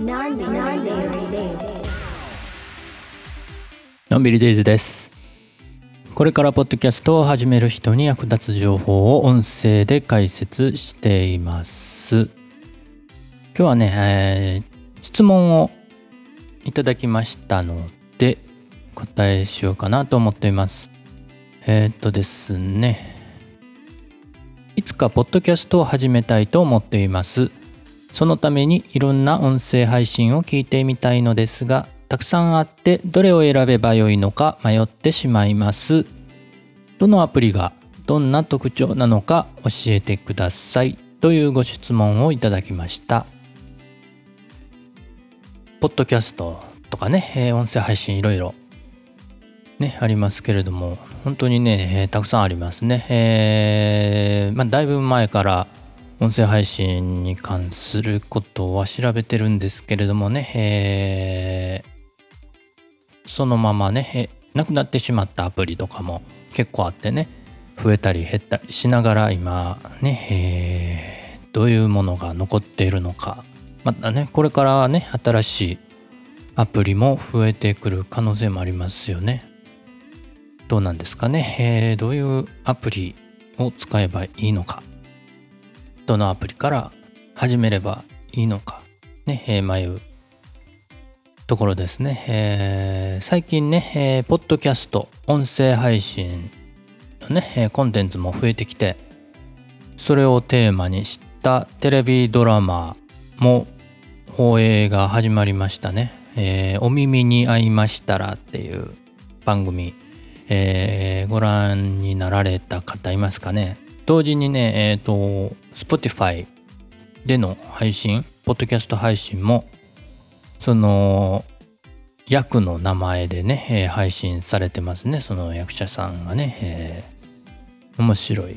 なんでなんでのんびりデイズです。これからポッドキャストを始める人に役立つ情報を音声で解説しています。今日はね、えー質問をいただきましたので答えしようかなと思っています。えーっとですね。いつかポッドキャストを始めたいと思っています。そのためにいろんな音声配信を聞いてみたいのですがたくさんあってどれを選べばよいのか迷ってしまいます。どのアプリがどんな特徴なのか教えてください。というご質問をいただきました。ポッドキャストとかね、え音声配信いろいろね、ありますけれども本当にね、たくさんありますね、えーまあ、だいぶ前から音声配信に関することは調べてるんですけれどもね、えーそのままね、えなくなってしまったアプリとかも結構あってね増えたり減ったりしながら今ね、えーどういうものが残っているのかまたねこれからね新しいアプリも増えてくる可能性もありますよね。どうなんですかね、えーどういうアプリを使えばいいのか。どのアプリから始めればいいのか。ね、えー迷うところですね、えー最近ね、えーポッドキャスト音声配信のね、えーコンテンツも増えてきてそれをテーマにしたテレビドラマも放映が始まりましたね、えーお耳に合いましたらっていう番組、えーご覧になられた方いますかね。同時にねえっ、と Spotify での配信ポッドキャスト配信もその役の名前でね、えー配信されてますね。その役者さんがね、えー面白い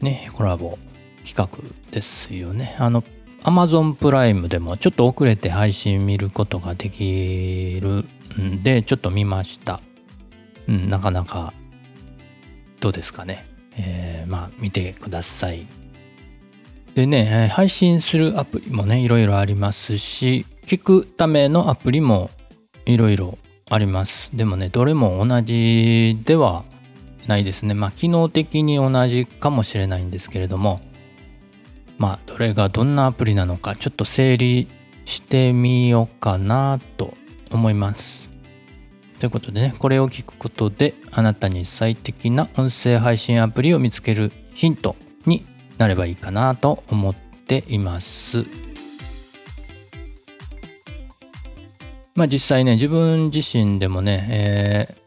ねコラボ企画ですよね。あの Amazon プライムでもちょっと遅れて配信見ることができるんでちょっと見ました。うんなかなかどうですかね。えーまあ見てください。でね配信するアプリもねいろいろありますし聞くためのアプリもいろいろあります。でもねどれも同じではないですね。まあ機能的に同じかもしれないんですけれどもまあどれがどんなアプリなのかちょっと整理してみようかなと思います。ということでねこれを聞くことであなたに最適な音声配信アプリを見つけるヒントになればいいかなと思っていますまあ実際ね自分自身でもね、えー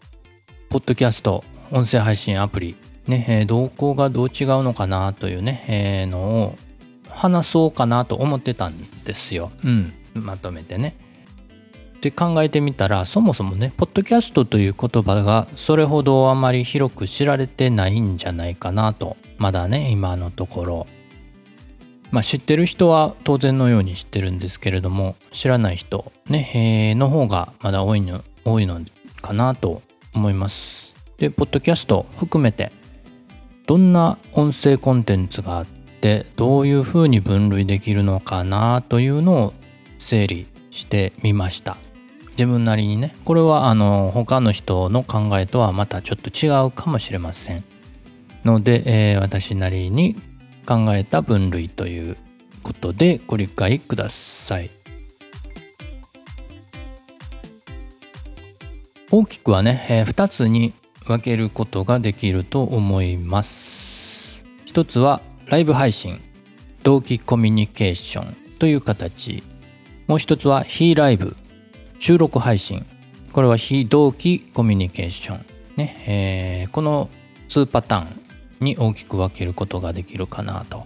ポッドキャスト音声配信アプリね、えー動向がどう違うのかなというね、えーのを話そうかなと思ってたんですよ。うん、まとめてね。で考えてみたらそもそもねポッドキャストという言葉がそれほどあまり広く知られてないんじゃないかなとまだね今のところ。まあ知ってる人は当然のように知ってるんですけれども知らない人ね、えーの方がまだ多いの多いのかなと思います。でポッドキャスト含めてどんな音声コンテンツがあってどういうふうに分類できるのかなというのを整理してみました。自分なりにねこれはあの他の人の考えとはまたちょっと違うかもしれません。ので、えー私なりに考えた分類ということでご理解ください。大きくはね、え2つに分けることができると思います。一つはライブ配信同期コミュニケーションという形。もう一つは非ライブ。収録配信。これは非同期コミュニケーション。ね、えーこの2パターンに大きく分けることができるかなと。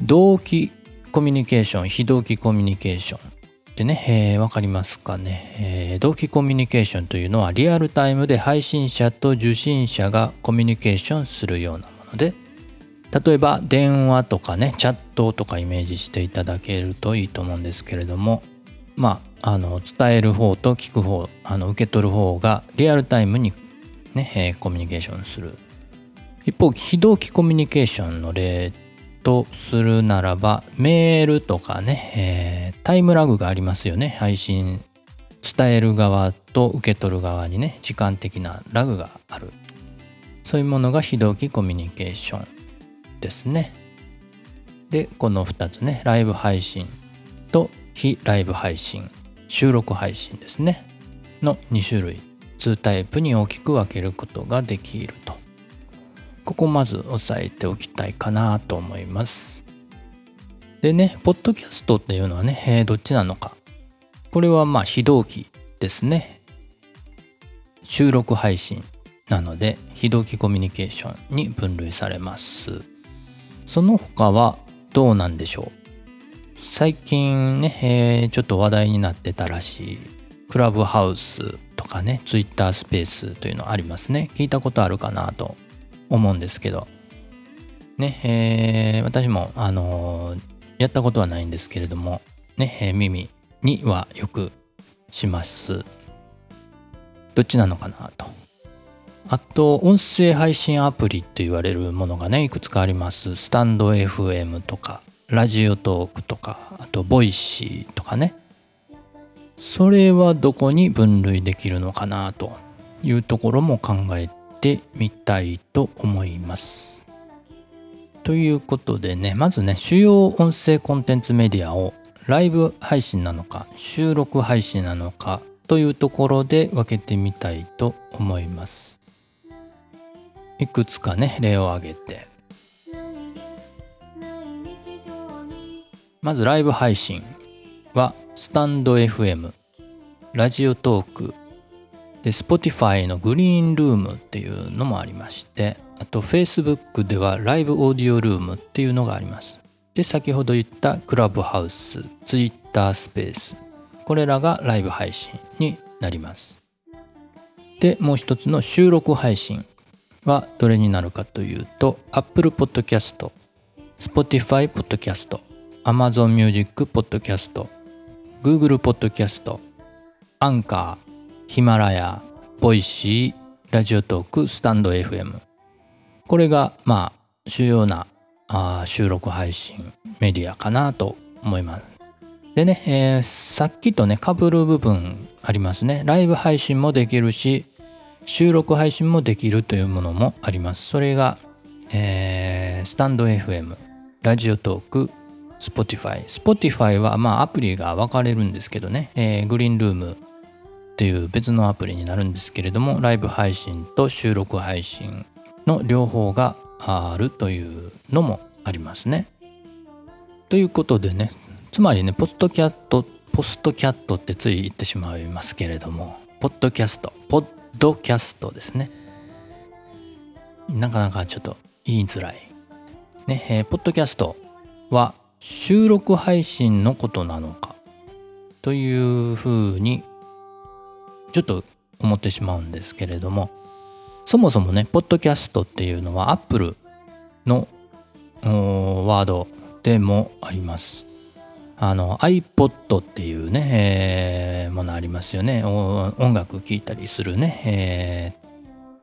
同期コミュニケーション非同期コミュニケーション。でね、えーわかりますかね、えー同期コミュニケーションというのはリアルタイムで配信者と受信者がコミュニケーションするようなもので例えば電話とかねチャットとかイメージしていただけるといいと思うんですけれどもまああの伝える方と聞く方あの受け取る方がリアルタイムにね、えーコミュニケーションする。一方非同期コミュニケーションの例とするならばメールとかね、えー、タイムラグがありますよね。配信伝える側と受け取る側にね時間的なラグがある。そういうものが非同期コミュニケーションですね。でこの2つねライブ配信と非ライブ配信。収録配信ですね。の2種類。2タイプに大きく分けることができると。ここまず押さえておきたいかなと思います。でねポッドキャストっていうのはね、えー、どっちなのか。これはまあ非同期ですね。収録配信なので非同期コミュニケーションに分類されます。その他はどうなんでしょう？最近ね、えー、ちょっと話題になってたらしい。クラブハウスとかねツイッタースペースというのありますね。聞いたことあるかなと思うんですけど。ねえー、私もあのー、やったことはないんですけれどもね、えー、耳にはよくします。どっちなのかなと。あと音声配信アプリと言われるものがねいくつかあります。 stand.fm とか。ラジオトークとかあと Voicy とかねそれはどこに分類できるのかなというところも考えてみたいと思います。ということでねまずね主要音声コンテンツメディアをライブ配信なのか収録配信なのかというところで分けてみたいと思います。いくつかね例を挙げてまずライブ配信はスタンド FM、ラジオトーク、で、Spotify のグリーンルームっていうのもありまして、あと Facebook ではライブオーディオルームっていうのがあります。で、先ほど言ったクラブハウス、Twitter スペース、これらがライブ配信になります。で、もう一つの収録配信はどれになるかというと、Apple Podcast、Spotify Podcast、Amazon Music Podcast、Google Podcast、アンカー、ヒマラヤ、ボイシー、ラジオトーク、スタンド FM。これが、まあ、主要なあ収録配信メディアかなと思います。でね、えー、さっきとね、被る部分ありますね。ライブ配信もできるし、収録配信もできるというものもあります。それが、えー、スタンド FM、ラジオトーク、Spotify。Spotify はまあアプリが分かれるんですけどね、えー、グリーンルームっていう別のアプリになるんですけれども、ライブ配信と収録配信の両方があるというのもありますね。ということでね、つまりね、ポッドキャット、ポストキャットってつい言ってしまいますけれども、ポッドキャスト、ポッドキャストですね。なかなかちょっと言いづらい。ね、えー、ポッドキャストは収録配信のことなのかというふうにちょっと思ってしまうんですけれどもそもそもねポッドキャストっていうのは Apple のワードでもあります。あの iPod っていうね、えー、ものありますよね。音楽聴いたりするね、え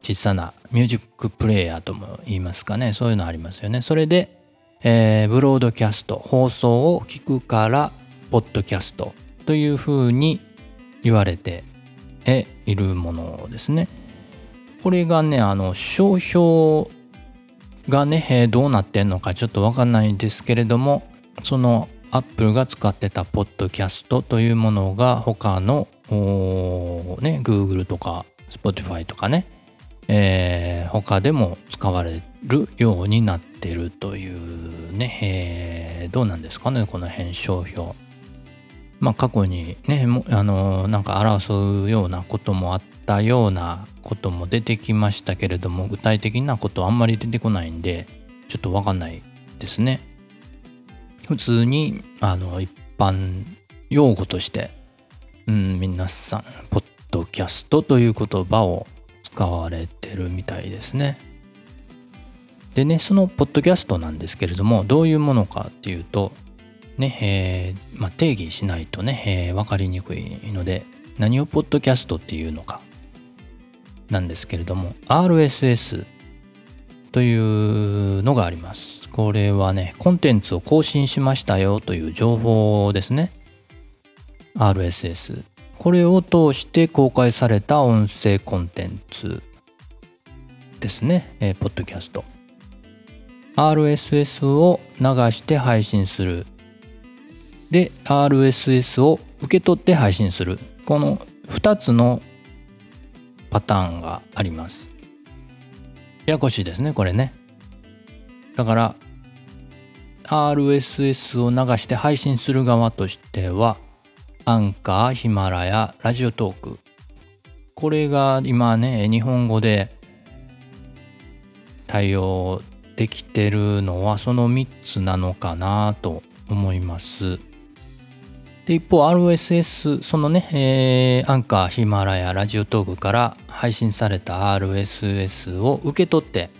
ー、小さなミュージックプレイヤーとも言いますかね。そういうのありますよね。それでえー、ブロードキャスト放送を聞くからポッドキャストというふうに言われているものですね。これがねあの商標がね、どうなってんのかちょっとわかんないんですけれどもそのアップルが使ってたポッドキャストというものが他のね Google とか Spotify とかねえー、他でも使われるようになってるというね、えー、どうなんですかねこの辺商標。まあ過去にねあのなんか争うようなこともあったようなことも出てきましたけれども具体的なことはあんまり出てこないんでちょっとわかんないですね。普通にあの一般用語として、うん、皆さんポッドキャストという言葉を使われてるみたいですね。でね、そのポッドキャストなんですけれども、どういうものかっていうと、ね、えー、まあ、定義しないとね、えー、分かりにくいので、何をポッドキャストっていうのかなんですけれども、RSS というのがあります。これはね、コンテンツを更新しましたよという情報ですね。RSS。これを通して公開された音声コンテンツですね。えー、ポッドキャスト。RSS を流して配信する。で、RSS を受け取って配信する。この2つのパターンがあります。ややこしいですね、これね。だから RSS を流して配信する側としてはアンカー、ヒマラヤ、ラジオトークこれが今ね日本語で対応できてるのはその3つなのかなと思います。で一方 RSS そのね、えー、アンカーヒマラヤラジオトークから配信された RSS を受け取って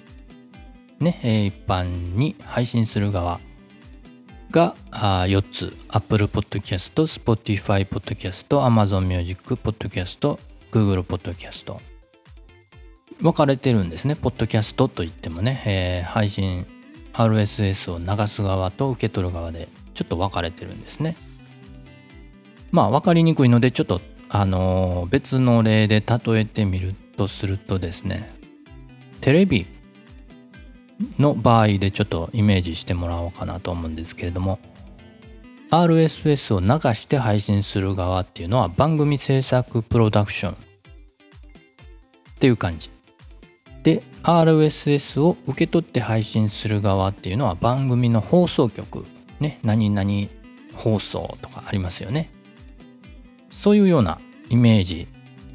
ね、え一般に配信する側が4つ Apple Podcast、Spotify Podcast、Amazon Music Podcast、Google Podcast 分かれてるんですね。ポッドキャストといってもね、えー、配信 RSS を流す側と受け取る側でちょっと分かれてるんですね。まあ分かりにくいのでちょっとあのー、別の例で例えてみるとするとですねテレビの場合でちょっとイメージしてもらおうかなと思うんですけれども RSS を流して配信する側っていうのは番組制作プロダクション。っていう感じ。で RSS を受け取って配信する側っていうのは番組の放送局。ね何々放送とかありますよね。そういうようなイメージ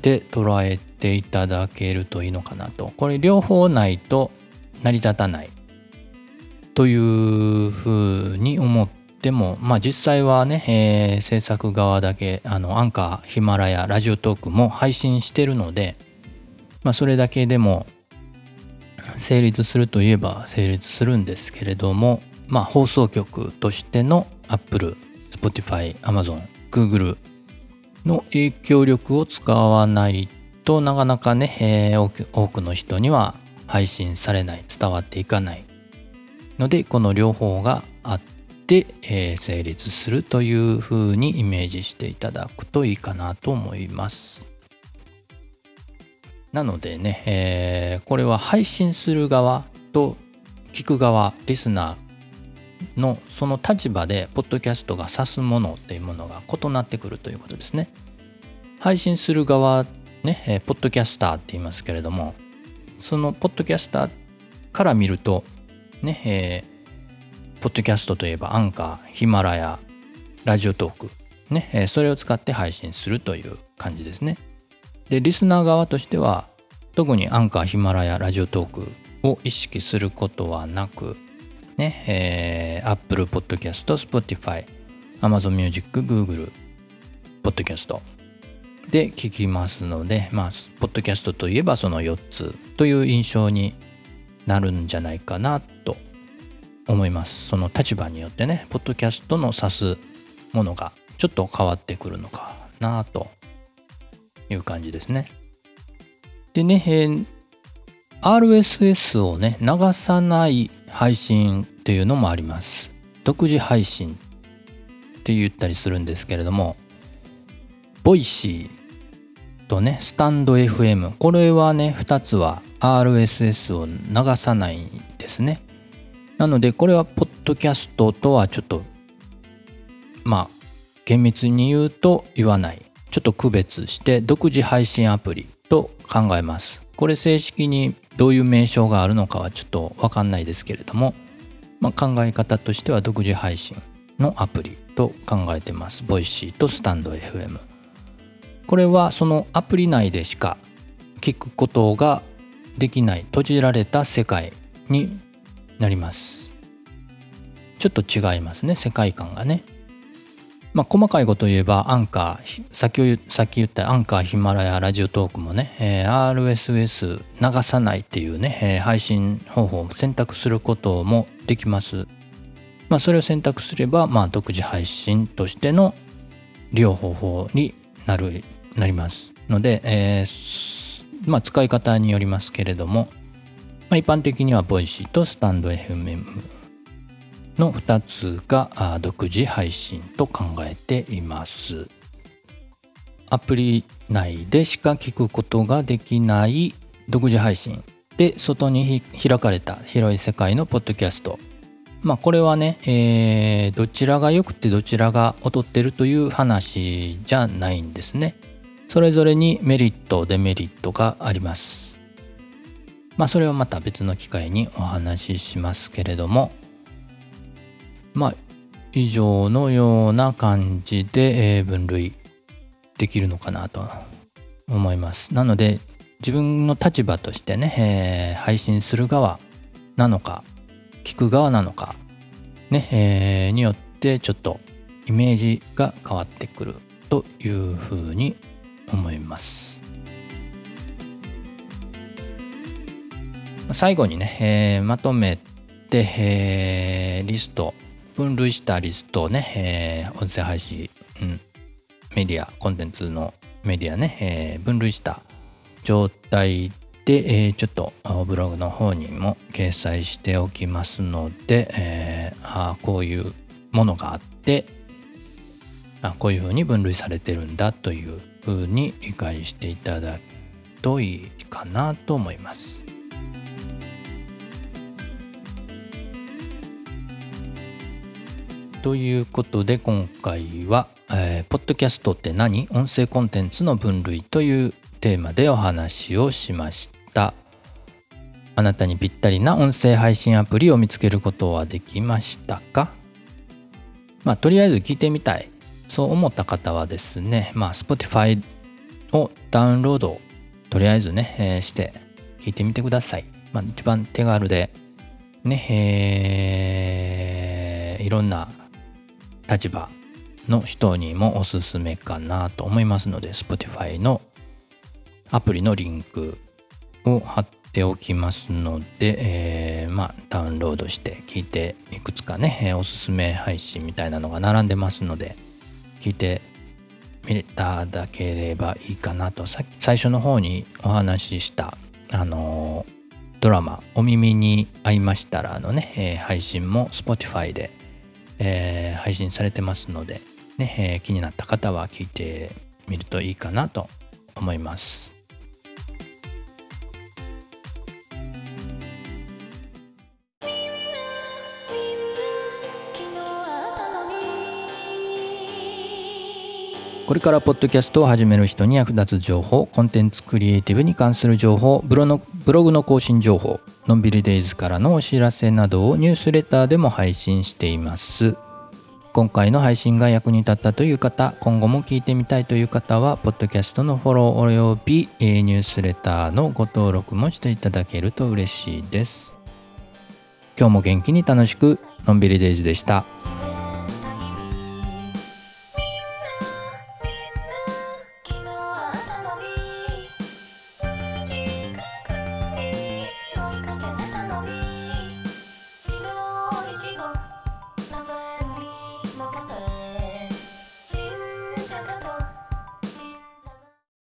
で捉えていただけるといいのかなと。これ両方ないと成り立たないというふうに思ってもまあ実際はね、えー、制作側だけあのアンカーヒマラヤラジオトークも配信してるので、まあ、それだけでも成立するといえば成立するんですけれどもまあ放送局としての Apple、Spotify、Amazon、Google の影響力を使わないとなかなかね、えー、多くの人には配信されない伝わっていかないのでこの両方があって、えー、成立するというふうにイメージしていただくといいかなと思います。なのでね、えー、これは配信する側と聞く側リスナーのその立場でポッドキャストが指すものっていうものが異なってくるということですね。配信する側ね、えー、ポッドキャスターって言いますけれどもそのポッドキャスターから見るとね、えー、ポッドキャストといえばアンカー、ヒマラヤ、ラジオトーク、ね、えー、それを使って配信するという感じですね。で、リスナー側としては、特にアンカー、ヒマラヤ、ラジオトークを意識することはなく、ね、えー、Apple Podcast、Spotify、Amazon Music、Google Podcast で聞きますので、まあ、ポッドキャストといえばその4つという印象になるんじゃないかなと思います。その立場によってね、ポッドキャストの指すものがちょっと変わってくるのかなという感じですね。でね、えー、RSS をね、流さない配信っていうのもあります。独自配信って言ったりするんですけれども、 Voicy とね、 stand.fm。これはね、2つは RSS を流さないですね。なので、これはポッドキャストとはちょっと、まあ、厳密に言うと言わない。ちょっと区別して独自配信アプリと考えます。これ正式にどういう名称があるのかはちょっとわかんないですけれども、まあ、考え方としては独自配信のアプリと考えてます。 Voicy とスタンド FM。これはそのアプリ内でしか聞くことができない閉じられた世界になります。ちょっと違いますね世界観がね。まあ細かいこと言えばアンカーさっきさっき言ったアンカーヒマラヤラジオトークもね、えー、RSS 流さないっていうね、えー、配信方法を選択することもできます。まあそれを選択すればまあ独自配信としての利用方法になるなります。ので、えー、まあ、使い方によりますけれども、まあ、一般的には Voicy とスタンド FM の2つが独自配信と考えています。アプリ内でしか聞くことができない独自配信で外に開かれた広い世界のポッドキャストまあこれはね、えー、どちらが良くてどちらが劣ってるという話じゃないんですね。それぞれにメリットデメリットがあります。まあそれはまた別の機会にお話ししますけれども。まあ以上のような感じで、え、分類できるのかなと思います。なので自分の立場としてね、えー、配信する側なのか聞く側なのかね、えー、によってちょっとイメージが変わってくるというふうに思います。最後にね、えー、まとめて、えー、リスト分類したリストをね、えー、音声配信、うん、メディアコンテンツのメディアね、えー、分類した状態で、えー、ちょっとブログの方にも掲載しておきますので、えー、あこういうものがあってあこういうふうに分類されてるんだというふうに理解していただくといいかなと思います。ということで今回は、えー、ポッドキャストって何？音声コンテンツの分類というテーマでお話をしました。あなたにぴったりな音声配信アプリを見つけることはできましたか？まあとりあえず聞いてみたい。そう思った方はですねまあ Spotify をダウンロードとりあえずね、えー、して聞いてみてください、まあ、一番手軽でねえー、いろんな立場の人にもおすすめかなと思いますので Spotify のアプリのリンクを貼っておきますので、えー、まあ、ダウンロードして聞いていくつかね、えー、おすすめ配信みたいなのが並んでますので聞いてみただければいいかなとさっき最初の方にお話ししたあのー、ドラマ「お耳に合いましたら」のね、えー、配信も Spotify で、えー、配信されてますので、ねえ気になった方は聞いてみるといいかなと思います。これからポッドキャストを始める人に役立つ情報コンテンツクリエイティブに関する情報ブロのブログの更新情報のんびりデイズからのお知らせなどをニュースレターでも配信しています今回の配信が役に立ったという方今後も聞いてみたいという方はポッドキャストのフォローおよびニュースレターのご登録もしていただけると嬉しいです今日も元気に楽しくのんびりデイズでした。